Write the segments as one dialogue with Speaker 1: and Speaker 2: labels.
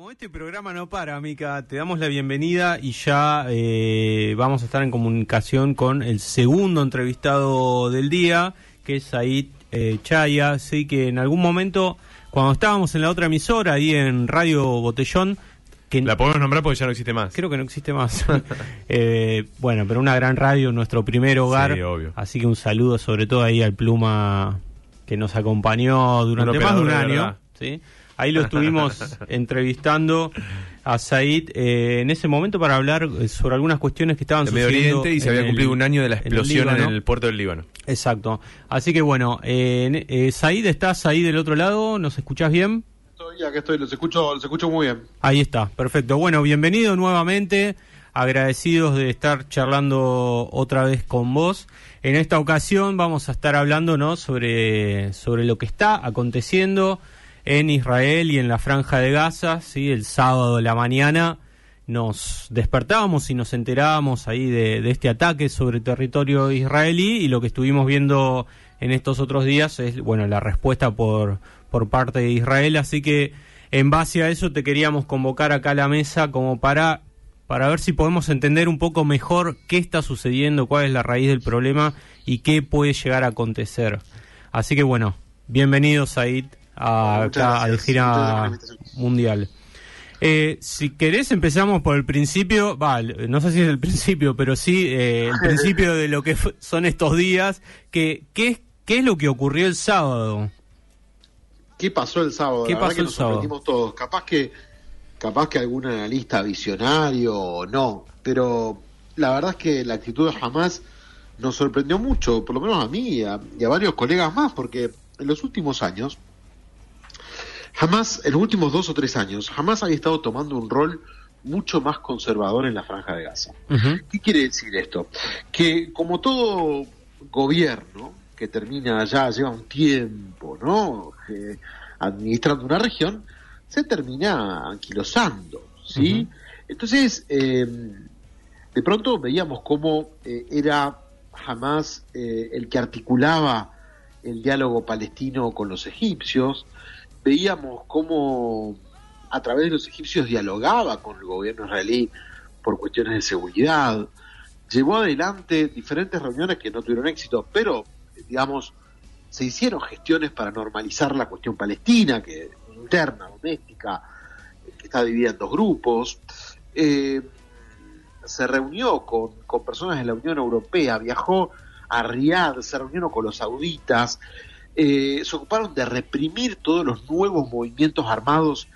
Speaker 1: Como este programa no para, Mica, te damos la bienvenida y ya eh, vamos a estar en comunicación con el segundo entrevistado del día, que es Said eh, Chaya. Así que en algún momento, cuando estábamos en la otra emisora, ahí en Radio Botellón, que
Speaker 2: La podemos nombrar porque ya no existe más.
Speaker 1: creo que no existe más. Eh, bueno, pero una gran radio, nuestro primer hogar.
Speaker 2: Sí, obvio.
Speaker 1: Así que un saludo sobre todo ahí al Pluma que nos acompañó durante más de un año. ¿sí? Ahí lo estuvimos entrevistando a Said eh, en ese momento para hablar eh, sobre algunas cuestiones que estaban
Speaker 2: de Medio
Speaker 1: sucediendo.
Speaker 2: Oriente y se había
Speaker 1: el-
Speaker 2: cumplido un año de la
Speaker 1: en el
Speaker 2: explosión en el, puerto del Líbano.
Speaker 1: Exacto. Así que bueno, eh, eh, Said, ¿estás ahí del otro lado? ¿Nos escuchás bien?
Speaker 3: Estoy, acá estoy, los escucho, los escucho muy bien.
Speaker 1: Ahí está, perfecto. Bueno, bienvenido nuevamente. Agradecidos de estar charlando otra vez con vos. En esta ocasión vamos a estar hablando ¿no? sobre, sobre lo que está aconteciendo en Israel y en la franja de Gaza. ¿sí? El sábado de la mañana nos despertábamos y nos enterábamos ahí de, este ataque sobre territorio israelí y lo que estuvimos viendo en estos otros días es bueno la respuesta por, por parte de Israel. Así que en base a eso te queríamos convocar acá a la mesa como para para ver si podemos entender un poco mejor qué está sucediendo, cuál es la raíz del problema y qué puede llegar a acontecer. Así que bueno, bienvenido Said a,
Speaker 3: Muchas
Speaker 1: acá gira mundial. Eh, si querés empezamos por el principio, va, no sé si es el principio, pero sí eh, el principio de lo que son estos días, que ¿qué, es- ¿qué es lo que ocurrió el sábado?
Speaker 3: ¿Qué pasó el sábado?
Speaker 1: ¿Qué
Speaker 3: La
Speaker 1: pasó
Speaker 3: que
Speaker 1: el
Speaker 3: nos
Speaker 1: sábado?
Speaker 3: sorprendimos todos. Capaz que, capaz que algún analista visionario o no, pero la verdad es que la actitud de Hamas nos sorprendió mucho, por lo menos a mí y a, y a varios colegas más, porque en los últimos años, Hamas, en los últimos dos o tres años, Hamas había estado tomando un rol mucho más conservador en la franja de Gaza.
Speaker 1: Ujú,
Speaker 3: ¿Qué quiere decir esto? Que como todo gobierno que termina ya, lleva un tiempo, ¿no? Eh, administrando una región, se termina anquilosando, ¿sí? Entonces, eh, de pronto veíamos cómo eh, era jamás el que articulaba el diálogo palestino con los egipcios, veíamos cómo a través de los egipcios dialogaba con el gobierno israelí por cuestiones de seguridad, llevó adelante diferentes reuniones que no tuvieron éxito, pero, digamos, se hicieron gestiones para normalizar la cuestión palestina, que interna, doméstica, que está dividida en dos grupos. Eh, se reunió con, con personas de la Unión Europea, viajó a Riad, se reunió con los sauditas, eh, se ocuparon de reprimir todos los nuevos movimientos armados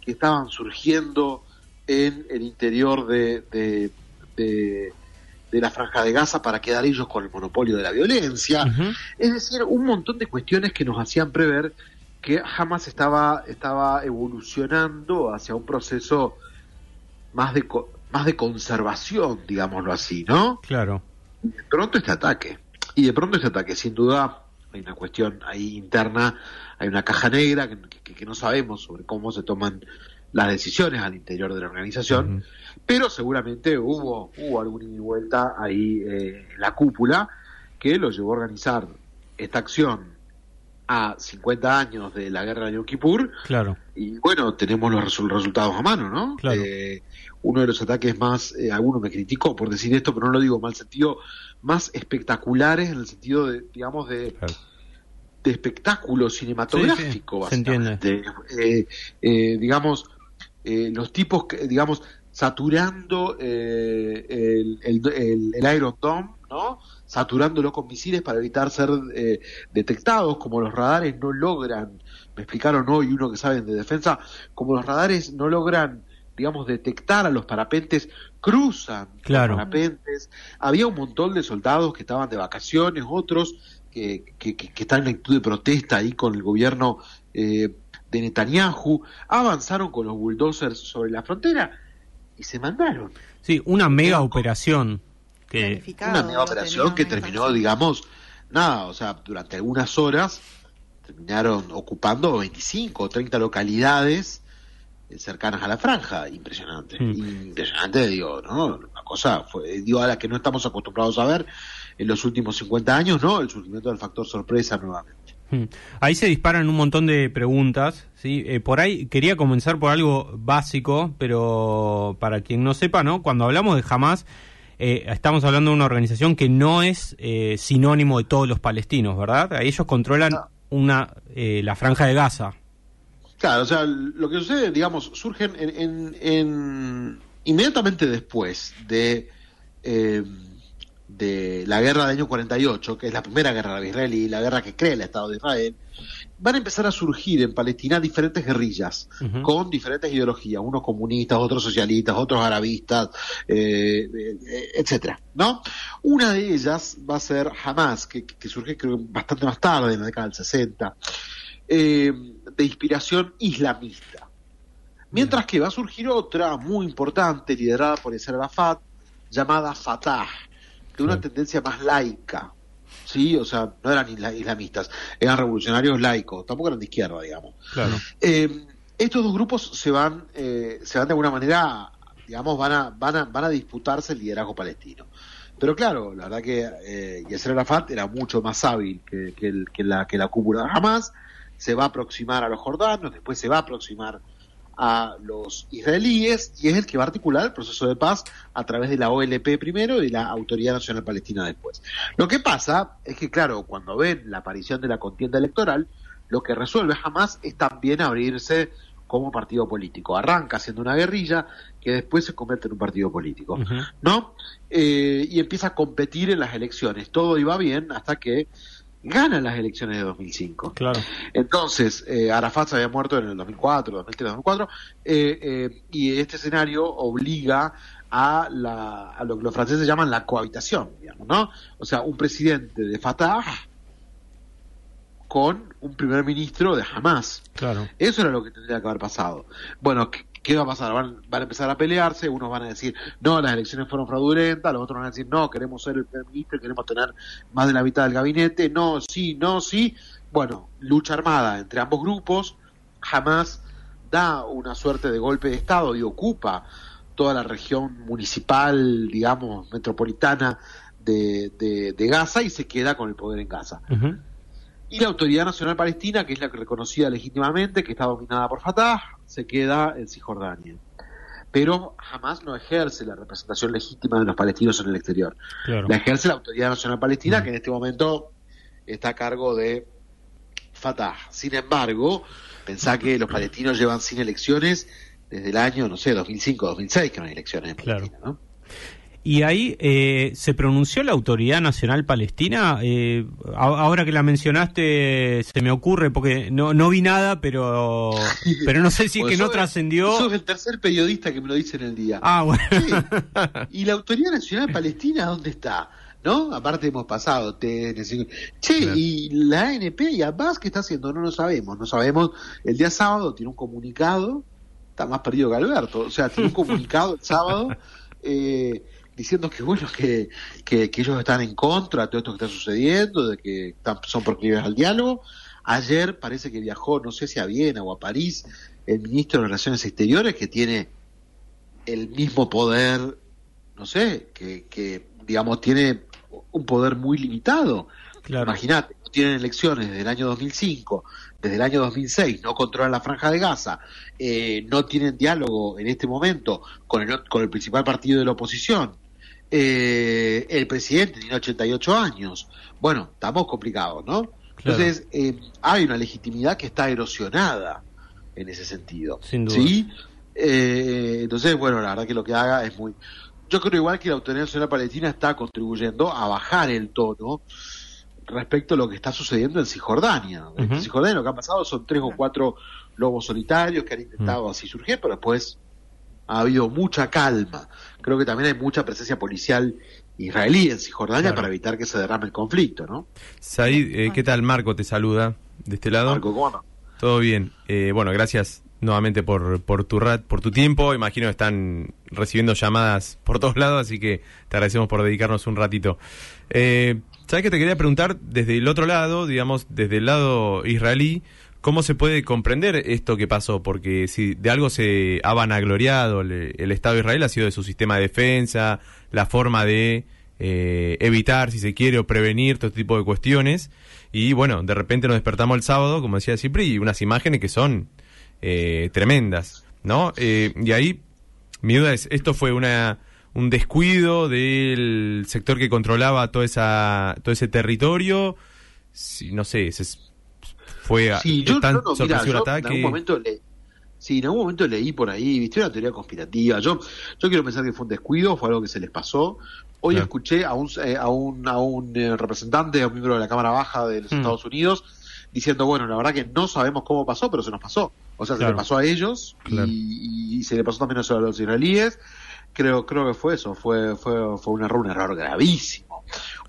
Speaker 3: que estaban surgiendo en el interior de, de, de, de la franja de Gaza para quedar ellos con el monopolio de la violencia. Es decir, un montón de cuestiones que nos hacían prever que Hamas estaba, estaba evolucionando hacia un proceso más de, más de conservación, digámoslo así, ¿no?
Speaker 1: Claro.
Speaker 3: Y de pronto este ataque. Y de pronto este ataque, sin duda, hay una cuestión ahí interna, hay una caja negra que, que- que no sabemos sobre cómo se toman las decisiones al interior de la organización, pero seguramente hubo, hubo algún ida y vuelta ahí eh, en la cúpula que lo llevó a organizar esta acción a 50 años de la guerra de Yom Kippur
Speaker 1: Claro.
Speaker 3: y bueno, tenemos los resu- resultados a mano, ¿no?
Speaker 1: Claro.
Speaker 3: Eh, uno de los ataques más, eh, alguno me criticó por decir esto, pero no lo digo en mal sentido, más espectaculares en el sentido de, digamos, de,
Speaker 2: Claro.
Speaker 3: de espectáculo cinematográfico,
Speaker 1: Sí.
Speaker 3: Eh, eh, digamos, eh, los tipos, que, digamos, saturando eh, el, el, el- el Iron Dome, ¿no? Saturándolo con misiles para evitar ser eh, detectados, como los radares no logran, me explicaron hoy uno que saben de defensa, como los radares no logran, digamos, detectar a los parapentes, cruzan
Speaker 1: Claro.
Speaker 3: los parapentes. Había un montón de soldados que estaban de vacaciones, otros que, que, que- que están en actitud de protesta ahí con el gobierno eh, de Netanyahu, avanzaron con los bulldozers sobre la frontera y se mandaron.
Speaker 1: Sí, una mega operación que
Speaker 3: Una mega operación que terminó, digamos, nada, o sea, durante algunas horas terminaron ocupando 25 o 30 localidades eh, cercanas a la franja. Impresionante.
Speaker 1: Mm.
Speaker 3: Impresionante, digo, ¿no? Una cosa, fue, digo, a la que no estamos acostumbrados a ver en los últimos 50 años, ¿no? El surgimiento del factor sorpresa nuevamente.
Speaker 1: Hmm. Ahí se disparan un montón de preguntas, ¿sí? Eh, por ahí quería comenzar por algo básico, pero para quien no sepa, ¿no? Cuando hablamos de Hamas, eh, estamos hablando de una organización que no es eh, sinónimo de todos los palestinos, ¿verdad? Ellos controlan una la franja de Gaza.
Speaker 3: Claro, o sea, lo que sucede, digamos, surgen en, inmediatamente después de de la guerra del año 48, que es la primera guerra de Israel y la guerra que crea el Estado de Israel, van a empezar a surgir en Palestina diferentes guerrillas con diferentes ideologías, unos comunistas, otros socialistas, otros arabistas, eh, eh, etcétera, ¿no? Una de ellas va a ser Hamas, que, surge creo bastante más tarde, en la década del 60, eh, de inspiración islamista. Mientras que va a surgir otra muy importante, liderada por Yasser Arafat, llamada Fatah, de una tendencia más laica, ¿sí? O sea, no eran islamistas, eran revolucionarios laicos, tampoco eran de izquierda, digamos. Eh, estos dos grupos se van, eh, se van de alguna manera, digamos, van a, van a, van a disputarse el liderazgo palestino. Pero claro, la verdad que eh, Yasser Arafat era mucho más hábil que, que, la, que la cúpula jamás, se va a aproximar a los jordanos, después se va a aproximar a los israelíes y es el que va a articular el proceso de paz a través de la OLP primero y la Autoridad Nacional Palestina después. Lo que pasa es que, claro, cuando ven la aparición de la contienda electoral, lo que resuelve jamás es también abrirse como partido político. Arranca siendo una guerrilla que después se convierte en un partido político, ¿no? Eh, y empieza a competir en las elecciones. Todo iba bien hasta que ganan las elecciones de 2005.
Speaker 1: Claro.
Speaker 3: Entonces, eh, Arafat se había muerto en el 2004, 2003, 2004, eh, y este escenario obliga a, la, a lo que los franceses llaman la cohabitación, digamos, ¿no? O sea, un presidente de Fatah con un primer ministro de Hamas.
Speaker 1: Claro.
Speaker 3: Eso era lo que tendría que haber pasado. Bueno, ¿qué va a pasar? Van, van, a empezar a pelearse, unos van a decir, no, las elecciones fueron fraudulentas, los otros van a decir, no, queremos ser el primer ministro, queremos tener más de la mitad del gabinete, no, sí, no, sí. Bueno, lucha armada entre ambos grupos, jamás da una suerte de golpe de Estado y ocupa toda la región municipal, digamos, metropolitana de, de, Gaza y se queda con el poder en Gaza y la Autoridad Nacional Palestina, que es la que reconocida legítimamente, que está dominada por Fatah, se queda en Cisjordania. Pero jamás no ejerce la representación legítima de los palestinos en el exterior. La ejerce la Autoridad Nacional Palestina, que en este momento está a cargo de Fatah. Sin embargo, pensá que los palestinos llevan sin elecciones desde el año, no sé, 2005, 2006, que no hay elecciones en Palestina, ¿no?
Speaker 1: Y ahí eh, se pronunció la Autoridad Nacional Palestina. Eh, ahora que la mencionaste, se me ocurre, porque no, no vi nada, pero pero no sé si es que no trascendió.
Speaker 3: Sos el tercer periodista que me lo dice en el día.
Speaker 1: Ah, bueno.
Speaker 3: ¿Y la Autoridad Nacional Palestina dónde está? ¿No? Aparte hemos pasado TN. Che, ¿y la ANP y Abbas qué está haciendo? No lo sabemos. No sabemos. El día sábado tiene un comunicado. Está más perdido que Alberto. O sea, tiene un comunicado el sábado. Eh, diciendo que bueno que, que, ellos están en contra de todo esto que está sucediendo, de que están, son proclives al diálogo. Ayer parece que viajó, no sé si a Viena o a París, el ministro de Relaciones Exteriores, que tiene el mismo poder, no sé, que, que digamos tiene un poder muy limitado. Imagínate, tienen elecciones desde el año 2005, desde el año 2006, no controlan la franja de Gaza, eh, no tienen diálogo en este momento con el, con el principal partido de la oposición, eh, el presidente tiene 88 años. Bueno, estamos complicados, ¿no? Entonces, eh, hay una legitimidad que está erosionada en ese sentido.
Speaker 1: Sin duda.
Speaker 3: ¿Sí? Eh, entonces, bueno, la verdad que lo que haga es muy... Yo creo igual que la Autoridad Nacional Palestina está contribuyendo a bajar el tono respecto a lo que está sucediendo en Cisjordania. En Cisjordania lo que ha pasado son tres o cuatro lobos solitarios que han intentado así surgir, pero después ha habido mucha calma. Creo que también hay mucha presencia policial israelí en Cisjordania para evitar que se derrame el conflicto, ¿no?
Speaker 2: Said, eh, ¿qué tal? Marco te saluda de este lado.
Speaker 3: Marco, ¿cómo
Speaker 2: Todo bien. Eh, bueno, gracias nuevamente por, por, tu rat, por tu tiempo. Imagino que están recibiendo llamadas por todos lados, así que te agradecemos por dedicarnos un ratito. Eh, ¿Sabes que te quería preguntar desde el otro lado, digamos, desde el lado israelí? ¿Cómo se puede comprender esto que pasó? Porque si de algo se ha vanagloriado el, Estado de Israel ha sido de su sistema de defensa, la forma de eh, evitar, si se quiere, o prevenir todo este tipo de cuestiones. Y bueno, de repente nos despertamos el sábado, como decía Cipri, y unas imágenes que son eh, tremendas, ¿no? Eh, y ahí mi duda es, ¿esto fue una un descuido del sector que controlaba toda esa, todo ese territorio? No sé, se, fue
Speaker 3: sí, yo, tan no, mira, yo ataque. En algún momento le, sí, en algún momento leí por ahí, viste una teoría conspirativa. Yo, yo quiero pensar que fue un descuido, fue algo que se les pasó. Hoy escuché a un, eh, a un, a un eh, representante, a un miembro de la Cámara Baja de los mm. Estados Unidos, diciendo, bueno, la verdad que no sabemos cómo pasó, pero se nos pasó. O sea, se le pasó a ellos y, y, se le pasó también a los israelíes creo creo que fue eso fue fue fue un error un error gravísimo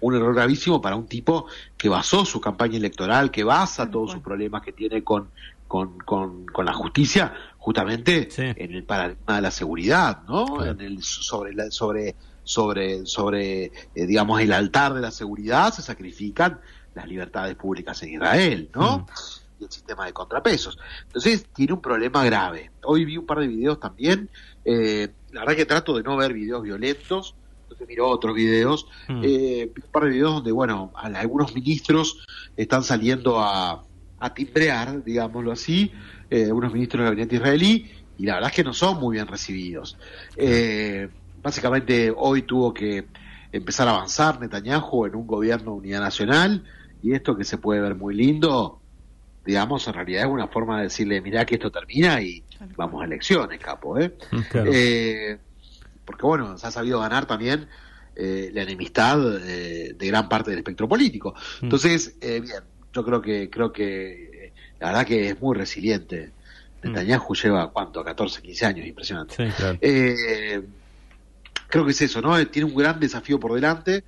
Speaker 3: un error gravísimo para un tipo que basó su campaña electoral que basa todos sus problemas que tiene con con, con, con la justicia justamente en el paradigma de la seguridad no en el sobre la, sobre sobre sobre eh, digamos el altar de la seguridad se sacrifican las libertades públicas en Israel no mm. y el sistema de contrapesos. Entonces tiene un problema grave. Hoy vi un par de videos también eh, la verdad que trato de no ver videos violentos, entonces miro otros videos, mm. eh, un par de videos donde, bueno, algunos ministros están saliendo a, a timbrear, digámoslo así, eh, algunos ministros del gabinete israelí, y la verdad es que no son muy bien recibidos. Eh, básicamente hoy tuvo que empezar a avanzar Netanyahu en un gobierno de unidad nacional, y esto que se puede ver muy lindo, digamos, en realidad es una forma de decirle, mirá que esto termina y vamos a elecciones, capo, ¿eh? Eh porque bueno, se ha sabido ganar también eh, la enemistad de gran parte del espectro político. Mm. Entonces, eh, bien, yo creo que, creo que la verdad que es muy resiliente. Mm. Netanyahu lleva, ¿cuánto? 14, 15 años, impresionante. creo que es eso, ¿no? Tiene un gran desafío por delante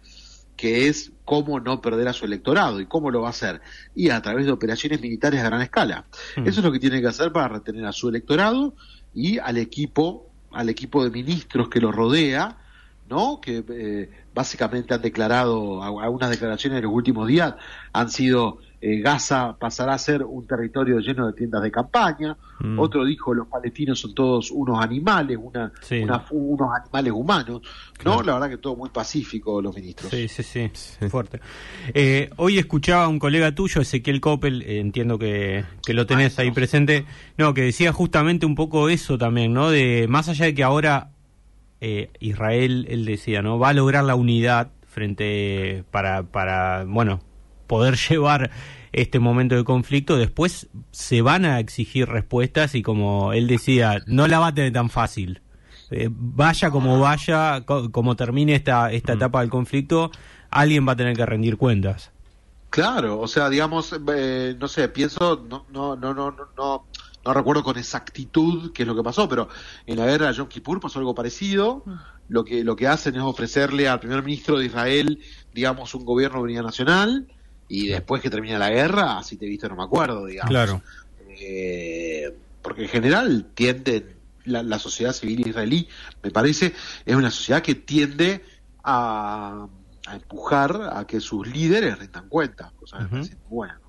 Speaker 3: que es cómo no perder a su electorado y cómo lo va a hacer. Y a través de operaciones militares a gran escala. Hmm. Eso es lo que tiene que hacer para retener a su electorado y al equipo, al equipo de ministros que lo rodea, ¿no? Que eh, básicamente han declarado, algunas declaraciones en los últimos días han sido eh, Gaza pasará a ser un territorio lleno de tiendas de campaña. Mm. Otro dijo los palestinos son todos unos animales, una, unos animales humanos. No, la verdad que todo muy pacífico los ministros.
Speaker 1: Sí, sí, sí, fuerte. Eh, hoy escuchaba a un colega tuyo, Ezequiel Coppel, eh, entiendo que, que, lo tenés ahí presente, no, que decía justamente un poco eso también, ¿no? De más allá de que ahora Israel, él decía, ¿no? Va a lograr la unidad frente para, para bueno, poder llevar este momento de conflicto, después se van a exigir respuestas y como él decía, no la va a tener tan fácil. Eh, vaya como vaya, como termine esta, esta mm. etapa del conflicto, alguien va a tener que rendir cuentas.
Speaker 3: Claro, o sea, digamos, eh, no sé, pienso, no, no, no, no, no, no recuerdo con exactitud qué es lo que pasó, pero en la guerra de Yom Kippur pasó algo parecido. Mm. Lo que, lo que hacen es ofrecerle al primer ministro de Israel, digamos, un gobierno de unidad nacional, y después que termina la guerra, así te he visto, no me acuerdo, digamos.
Speaker 1: Claro.
Speaker 3: Eh, porque en general tienden, la, sociedad civil israelí, me parece, es una sociedad que tiende a, empujar a que sus líderes rentan cuenta, cosa que me parece bueno.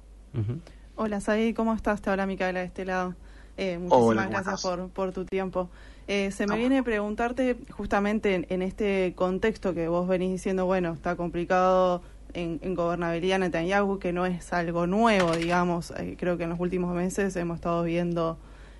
Speaker 4: Hola, Said, ¿cómo estás? Te habla Micaela de este lado. Eh, muchísimas gracias por, por tu tiempo. Eh, se me viene a preguntarte justamente en, en, este contexto que vos venís diciendo, bueno, está complicado en, gobernabilidad Netanyahu, que no es algo nuevo, digamos. Eh, creo que en los últimos meses hemos estado viendo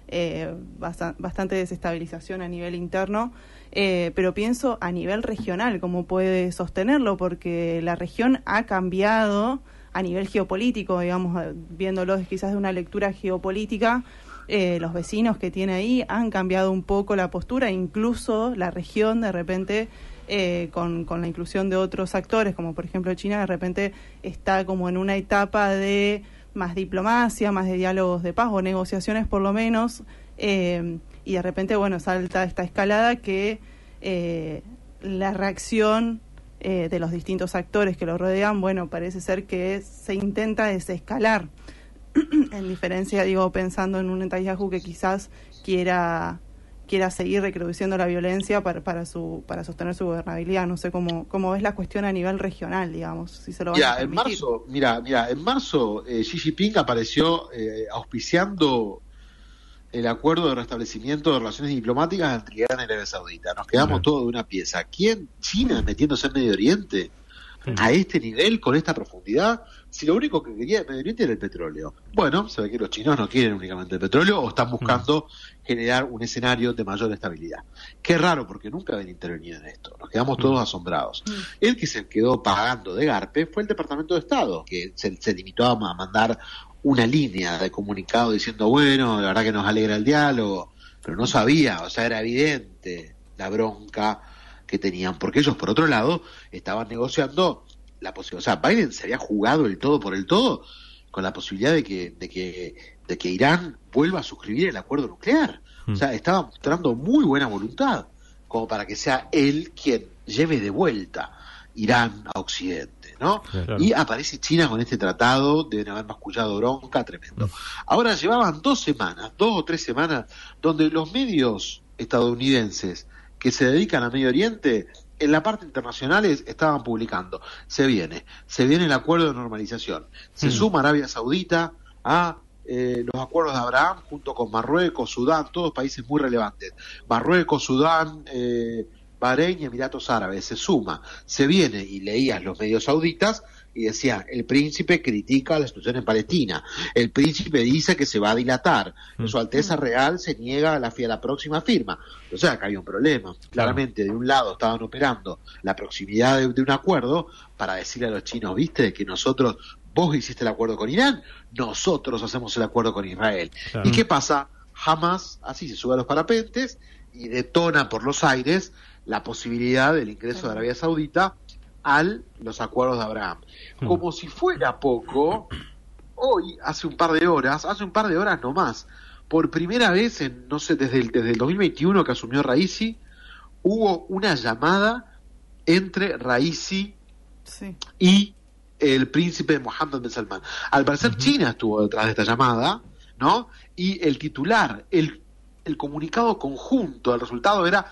Speaker 4: eh, bastante desestabilización a nivel interno, eh, pero pienso a nivel regional, cómo puede sostenerlo, porque la región ha cambiado a nivel geopolítico, digamos, viéndolo quizás de una lectura geopolítica. los vecinos que tiene ahí han cambiado un poco la postura, incluso la región de repente eh, con, con la inclusión de otros actores, como por ejemplo China, de repente está como en una etapa de más diplomacia, más de diálogos de paz o negociaciones por lo menos, eh, y de repente, bueno, salta esta escalada que eh, la reacción de los distintos actores que lo rodean, bueno, parece ser que se intenta desescalar, en diferencia, digo, pensando en un Netanyahu que quizás quiera quiera seguir reproduciendo la violencia para, para, su, para sostener su gobernabilidad. No sé cómo, cómo ves la cuestión a nivel regional, digamos, si se lo
Speaker 3: mira, en marzo, mira, mira, en marzo eh, Xi Jinping apareció eh, auspiciando el acuerdo de restablecimiento de relaciones diplomáticas entre Irán y Arabia Saudita. Nos quedamos todos de una pieza. ¿Quién? China metiéndose en Medio Oriente. A este nivel, con esta profundidad, si lo único que quería el Medio Oriente era el petróleo. Bueno, se ve que los chinos no quieren únicamente el petróleo o están buscando generar un escenario de mayor estabilidad. Qué raro, porque nunca habían intervenido en esto. Nos quedamos todos asombrados. El que se quedó pagando de Garpe fue el Departamento de Estado, que se, se limitó a mandar una línea de comunicado diciendo, bueno, la verdad que nos alegra el diálogo, pero no sabía, o sea, era evidente la bronca que tenían, porque ellos, por otro lado, estaban negociando la posibilidad, o sea, Biden se había jugado el todo por el todo con la posibilidad de que, de que, de que Irán vuelva a suscribir el acuerdo nuclear. O mm. sea, estaba mostrando muy buena voluntad, como para que sea él quien lleve de vuelta Irán a Occidente, ¿no? Y aparece China con este tratado, deben haber mascullado bronca, tremendo. Mm. Ahora llevaban dos semanas, dos o tres semanas, donde los medios estadounidenses que se dedican a Medio Oriente, en la parte internacional estaban publicando, se viene, se viene el acuerdo de normalización, se mm. suma Arabia Saudita a eh, los acuerdos de Abraham junto con Marruecos, Sudán, todos países muy relevantes. Marruecos, Sudán, eh, Bahrein y Emiratos Árabes, se suma, se viene y leías los medios sauditas y decía, el príncipe critica la situación en Palestina, el príncipe dice que se va a dilatar, mm. su Alteza Real se niega a la, a la próxima firma. O sea, que había un problema. Claramente, de un lado estaban operando la proximidad de, un acuerdo para decirle a los chinos, viste, que nosotros, vos hiciste el acuerdo con Irán, nosotros hacemos el acuerdo con Israel. ¿Y qué pasa? Jamás así se sube a los parapentes y detona por los aires la posibilidad del ingreso de Arabia Saudita a los acuerdos de Abraham. Como si fuera poco, hoy, hace un par de horas, hace un par de horas nomás, por primera vez, en, no sé, desde el, desde el 2021 que asumió Raisi, hubo una llamada entre Raisi y el príncipe Mohammed bin Salman. Al parecer China estuvo detrás de esta llamada, ¿no? Y el titular, el, el comunicado conjunto, el resultado era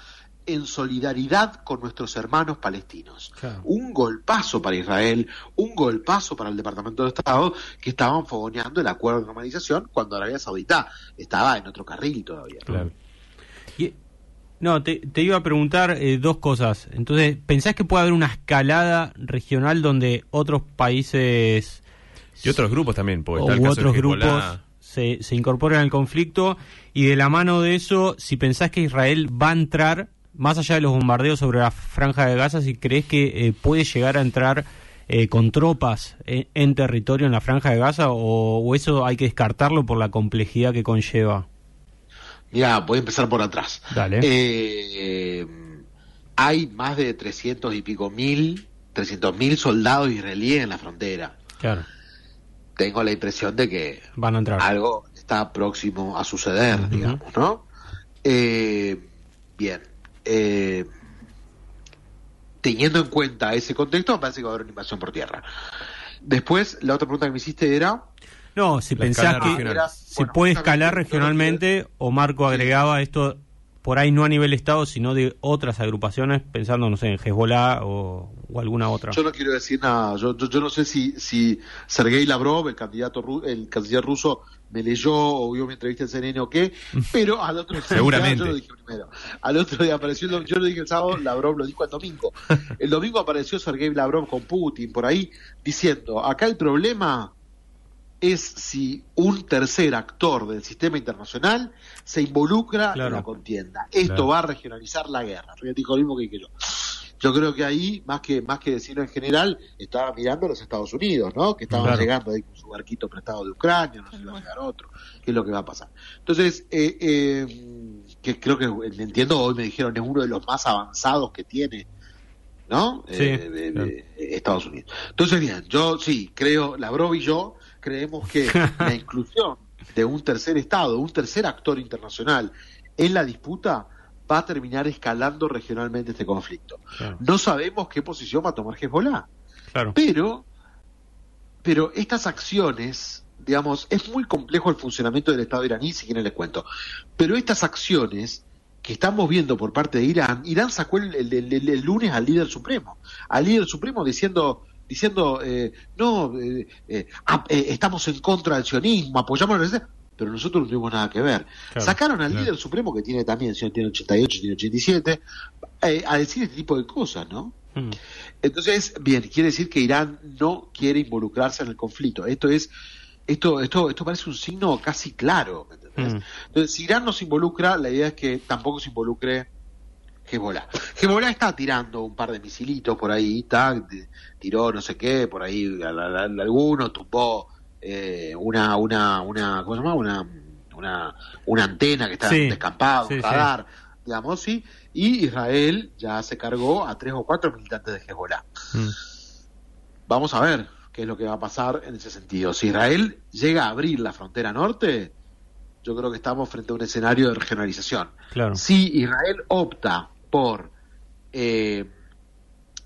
Speaker 3: en solidaridad con nuestros hermanos palestinos. Un golpazo para Israel, un golpazo para el Departamento de Estado, que estaban fogoneando el acuerdo de normalización cuando Arabia Saudita estaba en otro carril todavía.
Speaker 1: no, te, iba a preguntar eh, dos cosas. Entonces, ¿pensás que puede haber una escalada regional donde otros países...
Speaker 2: Y otros grupos también,
Speaker 1: o otros grupos se, se incorporan al conflicto y de la mano de eso, si pensás que Israel va a entrar más allá de los bombardeos sobre la franja de Gaza, si crees que eh, puede llegar a entrar eh, con tropas en, territorio en la franja de Gaza o, eso hay que descartarlo por la complejidad que conlleva?
Speaker 3: Mira, voy a empezar por atrás.
Speaker 1: Dale.
Speaker 3: Eh, hay más de 300 y pico mil, 300 mil soldados israelíes en la frontera.
Speaker 1: Claro.
Speaker 3: Tengo la impresión de que
Speaker 1: Van a entrar.
Speaker 3: algo está próximo a suceder, digamos, ¿no? bien eh, teniendo en cuenta ese contexto, me parece que va a haber una invasión por tierra. Después, la otra pregunta que me hiciste era...
Speaker 1: No, si pensás que se puede escalar regionalmente, o Marco agregaba esto por ahí no a nivel Estado, sino de otras agrupaciones, pensando, no sé, en Hezbollah o, alguna otra.
Speaker 3: Yo no quiero decir nada. Yo, yo, no sé si, si Sergei Lavrov, el candidato el canciller ruso, me leyó o vio mi entrevista en CNN o qué, pero al otro día,
Speaker 2: Seguramente.
Speaker 3: yo lo dije primero. Al otro día apareció, yo lo dije el sábado, Lavrov lo dijo el domingo. El domingo apareció Sergei Lavrov con Putin por ahí diciendo, acá el problema es si un tercer actor del sistema internacional se involucra en la contienda. Esto va a regionalizar la guerra. dijo lo mismo que yo. Yo creo que ahí, más que más que decirlo en general, estaba mirando a los Estados Unidos, ¿no? Que estaban llegando ahí con su barquito prestado de Ucrania, no sé si va a llegar otro, qué es lo que va a pasar. Entonces, eh, eh, que creo que entiendo, hoy me dijeron, es uno de los más avanzados que tiene ¿no?
Speaker 1: Eh,
Speaker 3: Estados Unidos. Entonces, bien, yo sí, creo, Lavrov y yo creemos que la inclusión de un tercer Estado, un tercer actor internacional en la disputa va a terminar escalando regionalmente este conflicto. No sabemos qué posición va a tomar Hezbollah.
Speaker 1: Claro.
Speaker 3: Pero, pero estas acciones, digamos, es muy complejo el funcionamiento del Estado iraní, si quieren les cuento. Pero estas acciones que estamos viendo por parte de Irán, Irán sacó el, lunes al líder supremo, al líder supremo diciendo, diciendo, eh, no, eh, eh, ah, estamos en contra del sionismo, apoyamos la pero nosotros no tuvimos nada que ver. Sacaron al líder supremo, que tiene también, si tiene 88, tiene 87, a decir este tipo de cosas, ¿no? Mm. Entonces, bien, quiere decir que Irán no quiere involucrarse en el conflicto. Esto es, esto, esto, esto parece un signo casi claro. Mm. Entonces, si Irán no se involucra, la idea es que tampoco se involucre Hezbollah. Hezbollah está tirando un par de misilitos por ahí, está, tiró no sé qué, por ahí alguno, tumbó eh, una, una, una, ¿cómo se llama? Una, una, una antena que está descampada, un radar, digamos, sí, y Israel ya se cargó a tres o cuatro militantes de Hezbollah. Mm. Vamos a ver qué es lo que va a pasar en ese sentido. Si Israel llega a abrir la frontera norte, yo creo que estamos frente a un escenario de regionalización. Si Israel opta por eh,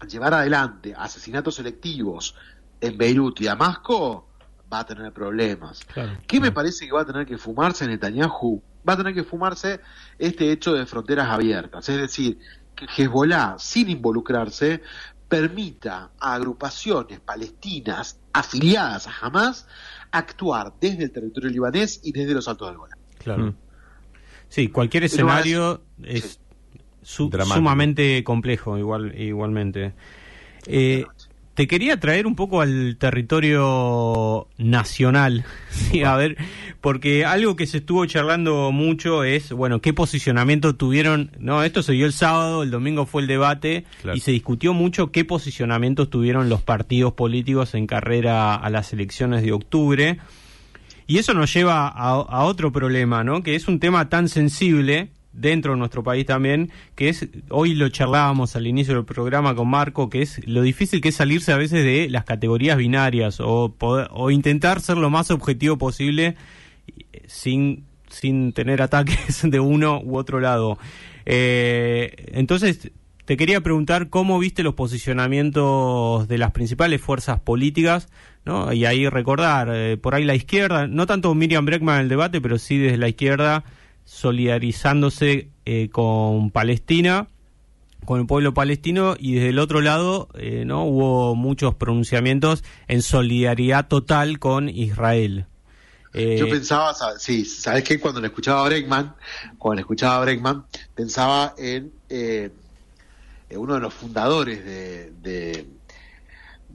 Speaker 3: llevar adelante asesinatos selectivos en Beirut y Damasco, va a tener problemas. ¿Qué me parece que va a tener que fumarse Netanyahu? Va a tener que fumarse este hecho de fronteras abiertas, es decir, que Hezbollah, sin involucrarse, permita a agrupaciones palestinas afiliadas a Hamas actuar desde el territorio libanés y desde los altos del Golán.
Speaker 1: Claro. Mm. Sí, cualquier escenario es sumamente complejo, igual, igualmente. Eh, te quería traer un poco al territorio nacional, a ver, porque algo que se estuvo charlando mucho es, bueno, qué posicionamiento tuvieron, no, esto se dio el sábado, el domingo fue el debate y se discutió mucho qué posicionamientos tuvieron los partidos políticos en carrera a las elecciones de octubre. Y eso nos lleva a, a otro problema, ¿no? Que es un tema tan sensible dentro de nuestro país también, que es, hoy lo charlábamos al inicio del programa con Marco, que es lo difícil que es salirse a veces de las categorías binarias o, o intentar ser lo más objetivo posible sin, sin tener ataques de uno u otro lado. Eh, entonces, te quería preguntar cómo viste los posicionamientos de las principales fuerzas políticas, ¿no? Y ahí recordar, eh, por ahí la izquierda, no tanto Miriam Breckman en el debate, pero sí desde la izquierda, solidarizándose eh, con Palestina, con el pueblo palestino, y desde el otro lado eh, no hubo muchos pronunciamientos en solidaridad total con Israel.
Speaker 3: Eh, Yo pensaba, sí, ¿sabes qué? Cuando le escuchaba a Breckman, cuando le escuchaba a Breckman, pensaba en uno de los fundadores de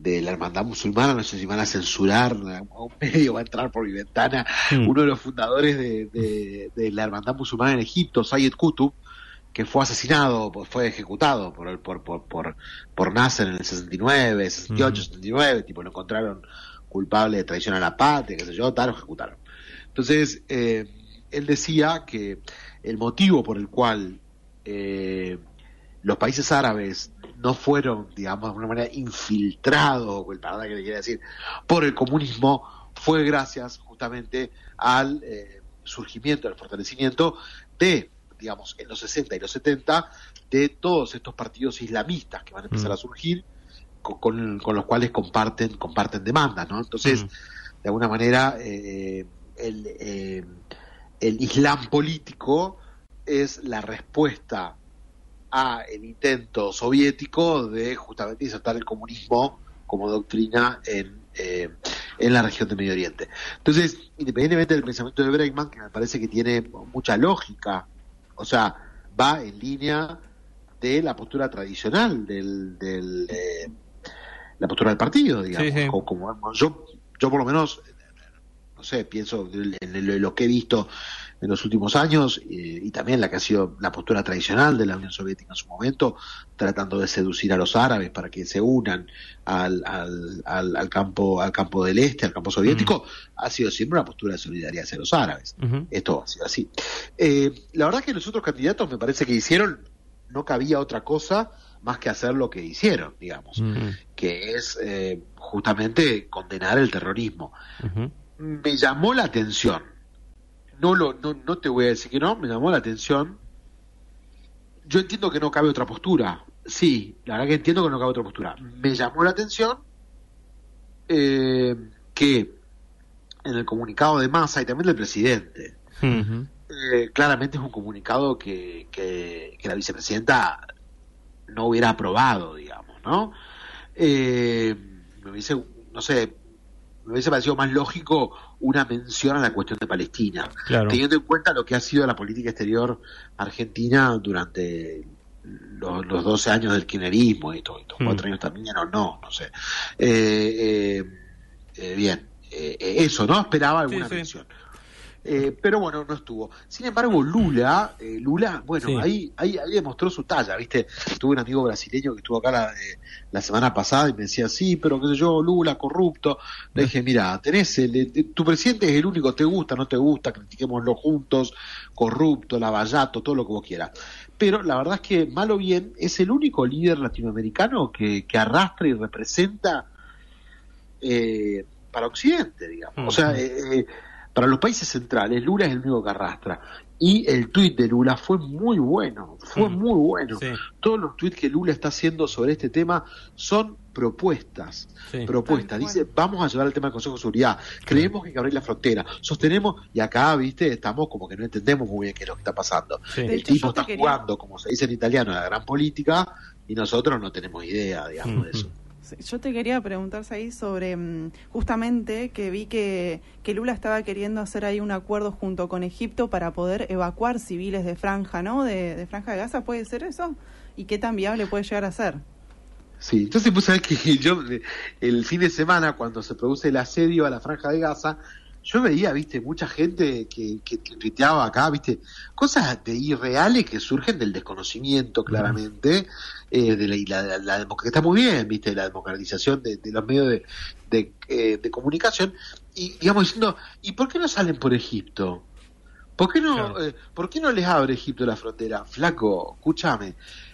Speaker 3: la hermandad musulmana, no sé si van a censurar, un medio va a entrar por mi ventana, hmm. uno de los fundadores de, de, la hermandad musulmana en Egipto, Sayed Qutb, que fue asesinado, pues fue ejecutado por, por, por, por, por Nasser en el 69, 68, 69, tipo lo encontraron culpable de traición a la patria, qué sé yo, tal, lo ejecutaron. Entonces, eh, él decía que el motivo por el cual eh, los países árabes no fueron, digamos, de alguna manera infiltrados, o el verdad que le quiere decir, por el comunismo, fue gracias justamente al eh, surgimiento, al fortalecimiento de, digamos, en los 60 y los 70, de todos estos partidos islamistas que van a empezar mm. a surgir, con, los cuales comparten, comparten demandas, ¿no? Entonces, mm. de alguna manera, eh, el, eh, el Islam político es la respuesta a el intento soviético de justamente insertar el comunismo como doctrina en, eh, en la región de Medio Oriente. Entonces, independientemente del pensamiento de Bregman, que me parece que tiene mucha lógica, o sea, va en línea de la postura tradicional del, del eh, la postura del partido, digamos. Como, yo, yo por lo menos, no sé, pienso en lo que he visto en los últimos años y también la que ha sido la postura tradicional de la Unión Soviética en su momento, tratando de seducir a los árabes para que se unan al, al, al, campo al campo del este, al campo soviético, ha sido siempre una postura de solidaridad hacia los árabes. Esto ha sido así. Eh, la verdad es que los otros candidatos me parece que hicieron, no cabía otra cosa más que hacer lo que hicieron, digamos, que es eh, justamente condenar el terrorismo. Me llamó la atención no, lo, no, no te voy a decir que no, me llamó la atención. Yo entiendo que no cabe otra postura. Sí, la verdad que entiendo que no cabe otra postura. Me llamó la atención eh, que en el comunicado de masa y también del presidente, eh, claramente es un comunicado que, que, la vicepresidenta no hubiera aprobado, digamos, ¿no? Eh, me dice, no sé, me hubiese parecido más lógico una mención a la cuestión de Palestina, teniendo en cuenta lo que ha sido la política exterior argentina durante los, los 12 años del kirchnerismo y todos estos mm. cuatro años también o no, no sé. Eh, eh, bien, eso, ¿no? Esperaba alguna mención. Eh, pero bueno, no estuvo. Sin embargo, Lula, eh, Lula, bueno, ahí, ahí, ahí, demostró su talla, ¿viste? Tuve un amigo brasileño que estuvo acá la, eh, la semana pasada y me decía, sí, pero qué sé yo, Lula, corrupto. Le dije, mira, tenés, el, tu presidente es el único, te gusta, no te gusta, critiquémoslo juntos, corrupto, lavallato, todo lo que vos quieras. Pero la verdad es que, mal o bien, es el único líder latinoamericano que, que arrastra y representa para Occidente, digamos. O sea, eh, para los países centrales, Lula es el único que arrastra. Y el tuit de Lula fue muy bueno, fue mm. muy bueno. Todos los tuits que Lula está haciendo sobre este tema son propuestas. Propuestas. Dice, vamos a llevar el tema del Consejo de Seguridad. Creemos que hay que abrir la frontera. Sostenemos, y acá, viste, estamos como que no entendemos muy bien qué es lo que está pasando. El tipo está jugando, como se dice en italiano, la gran política, y nosotros no tenemos idea, digamos, de eso.
Speaker 4: Yo te quería preguntar ahí sobre mm, justamente que vi que, que Lula estaba queriendo hacer ahí un acuerdo junto con Egipto para poder evacuar civiles de Franja, ¿no? De, Franja de Gaza, ¿puede ser eso? ¿Y qué tan viable puede llegar a ser?
Speaker 3: Sí, entonces pues sabes que yo el fin de semana cuando se produce el asedio a la Franja de Gaza, yo veía, viste, mucha gente que, que, tuiteaba acá, viste, cosas de irreales que surgen del desconocimiento, claramente, eh, de la, la, que está muy bien, viste, la democratización de, los medios de, de, eh, comunicación, y digamos diciendo, ¿y por qué no salen por Egipto? ¿Por qué no, eh, ¿por qué no les abre Egipto la frontera? Flaco, escúchame.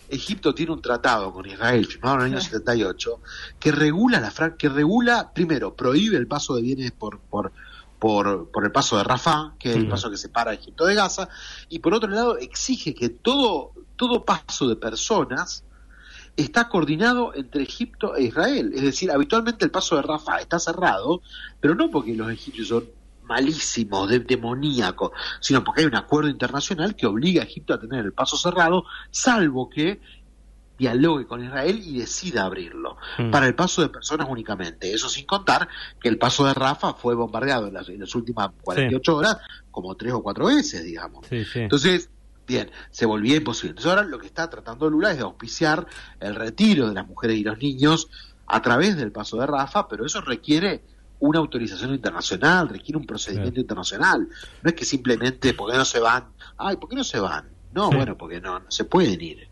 Speaker 3: Egipto tiene un tratado con Israel firmado en el año 78 que regula la que regula primero prohíbe el paso de bienes por por por, por el paso de Rafah, que es el paso que separa Egipto de Gaza, y por otro lado exige que todo, todo paso de personas está coordinado entre Egipto e Israel. Es decir, habitualmente el paso de Rafah está cerrado, pero no porque los egipcios son malísimos, de, demoníacos, sino porque hay un acuerdo internacional que obliga a Egipto a tener el paso cerrado, salvo que dialogue con Israel y decida abrirlo mm. para el paso de personas únicamente. Eso sin contar que el paso de Rafa fue bombardeado en las, últimas 48 horas como tres o cuatro veces, digamos. Entonces, bien, se volvía imposible. Entonces ahora lo que está tratando Lula es de auspiciar el retiro de las mujeres y los niños a través del paso de Rafa, pero eso requiere una autorización internacional, requiere un procedimiento internacional. No es que simplemente, ¿por qué no se van? Ay, ¿por qué no se van? No, bueno, porque no, no se pueden ir.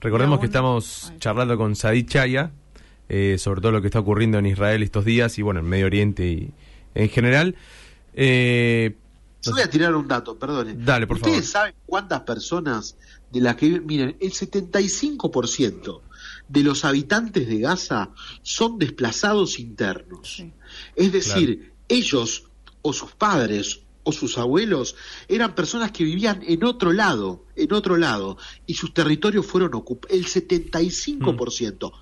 Speaker 2: Recordemos que estamos charlando con Sadid Chaya eh, sobre todo lo que está ocurriendo en Israel estos días y bueno, en Medio Oriente y en general.
Speaker 3: Eh, Yo voy a tirar un dato, perdón.
Speaker 2: Dale, por
Speaker 3: ¿Ustedes saben cuántas personas de las que miren, el 75% de los habitantes de Gaza son desplazados internos. Es decir, ellos o sus padres o sus abuelos eran personas que vivían en otro lado, en otro lado, y sus territorios fueron ocupados, el 75%. Mm.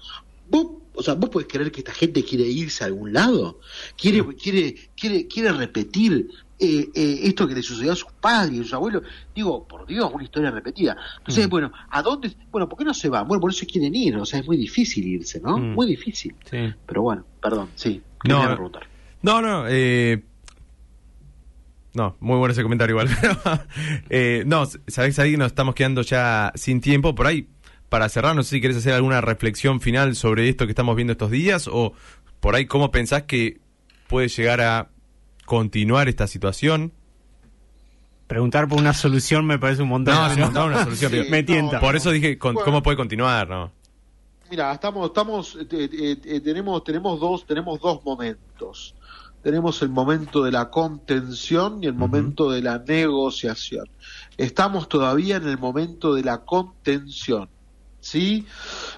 Speaker 3: ¿Vos, o sea, ¿vos podés creer que esta gente quiere irse a algún lado? ¿Quiere, quiere, quiere, quiere repetir eh, eh, esto que le sucedió a sus padres y a sus abuelos? Digo, por Dios, una historia repetida. Entonces, mm. bueno, ¿a dónde? Bueno, ¿por qué no se van? Bueno, por eso quieren ir, o sea, es muy difícil irse, ¿no? Mm. Muy difícil. Pero bueno, perdón, sí.
Speaker 2: No, no, no, eh no, muy bueno ese comentario igual. eh, no, sabés ahí nos estamos quedando ya sin tiempo. Por ahí, para cerrar, no sé si querés hacer alguna reflexión final sobre esto que estamos viendo estos días o por ahí cómo pensás que puede llegar a continuar esta situación.
Speaker 1: Preguntar por una solución me parece un montón.
Speaker 2: No, no, una solución. me tienta. por eso dije, ¿cómo puede continuar? no
Speaker 3: Mira, estamos, estamos, eh, eh, eh, tenemos, tenemos dos, tenemos dos momentos tenemos el momento de la contención y el momento de la negociación. Estamos todavía en el momento de la contención. ¿Sí?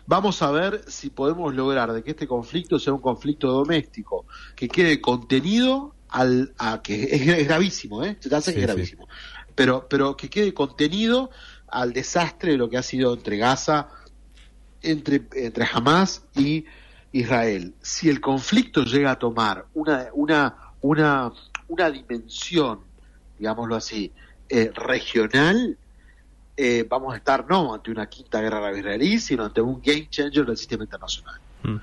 Speaker 3: Vamos a ver si podemos lograr de que este conflicto sea un conflicto doméstico, que quede contenido al, a que es, gravísimo, ¿eh? Se hace que es gravísimo. Pero, pero que quede contenido al desastre de lo que ha sido entre Gaza, entre, entre Hamas y Israel, si el conflicto llega a tomar una, una, una, una dimensión, digámoslo así, eh, regional, eh, vamos a estar no ante una quinta guerra árabe israelí, sino ante un game changer del sistema internacional. Mm.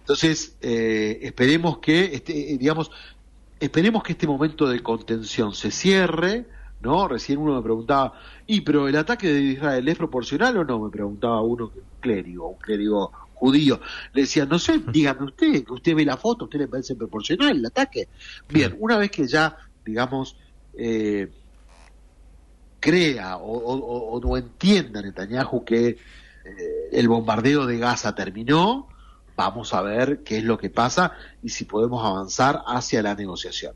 Speaker 3: Entonces, eh, esperemos que, este, digamos, esperemos que este momento de contención se cierre, ¿no? Recién uno me preguntaba, ¿y pero el ataque de Israel es proporcional o no? Me preguntaba uno, un clérigo, un clérigo judío. Le decía, no sé, dígame usted, que usted ve la foto, ¿usted le parece proporcional el ataque? Bien, una vez que ya, digamos, eh, crea o, no entienda Netanyahu que eh, el bombardeo de Gaza terminó, vamos a ver qué es lo que pasa y si podemos avanzar hacia la negociación.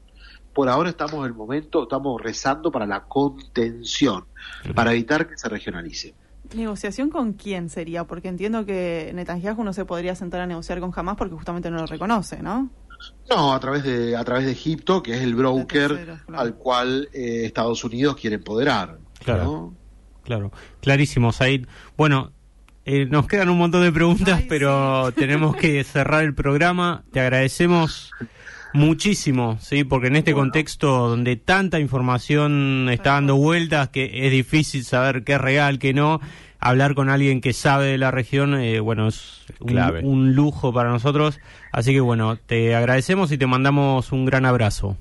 Speaker 3: Por ahora estamos en el momento, estamos rezando para la contención, para evitar que se regionalice.
Speaker 4: ¿Negociación con quién sería? Porque entiendo que Netanyahu no se podría sentar a negociar con Hamas porque justamente no lo reconoce, ¿no?
Speaker 3: No, a través de a través de Egipto, que es el broker al cual eh, Estados Unidos quiere empoderar.
Speaker 1: Claro, claro, clarísimo, Said. Bueno, eh, nos quedan un montón de preguntas, pero tenemos que cerrar el programa. Te agradecemos muchísimo, sí, porque en este contexto donde tanta información está dando vueltas, que es difícil saber qué es real, qué no, hablar con alguien que sabe de la región, eh, bueno, es un, un, lujo para nosotros. Así que bueno, te agradecemos y te mandamos un gran abrazo.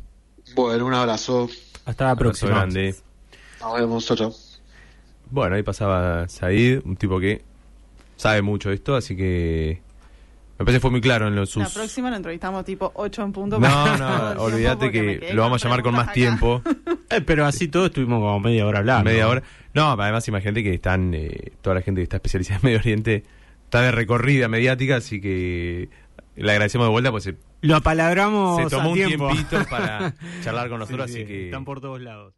Speaker 3: Bueno, un abrazo.
Speaker 1: Hasta la próxima. Grande.
Speaker 3: Nos vemos, chao,
Speaker 2: Bueno, ahí pasaba Said, un tipo que sabe mucho de esto, así que me parece que fue muy claro en los sus...
Speaker 4: La próxima lo entrevistamos tipo 8 en punto.
Speaker 2: No, no, olvídate que lo vamos a llamar con más tiempo.
Speaker 1: Eh, pero así todo estuvimos como media hora hablando.
Speaker 2: Media hora. No, además imagínate que están, eh, toda la gente que está especializada en Medio Oriente está de recorrida mediática, así que le agradecemos de vuelta, pues se,
Speaker 1: lo apalabramos
Speaker 2: se tomó un tiempito para charlar con nosotros, así que...
Speaker 1: Están por todos lados.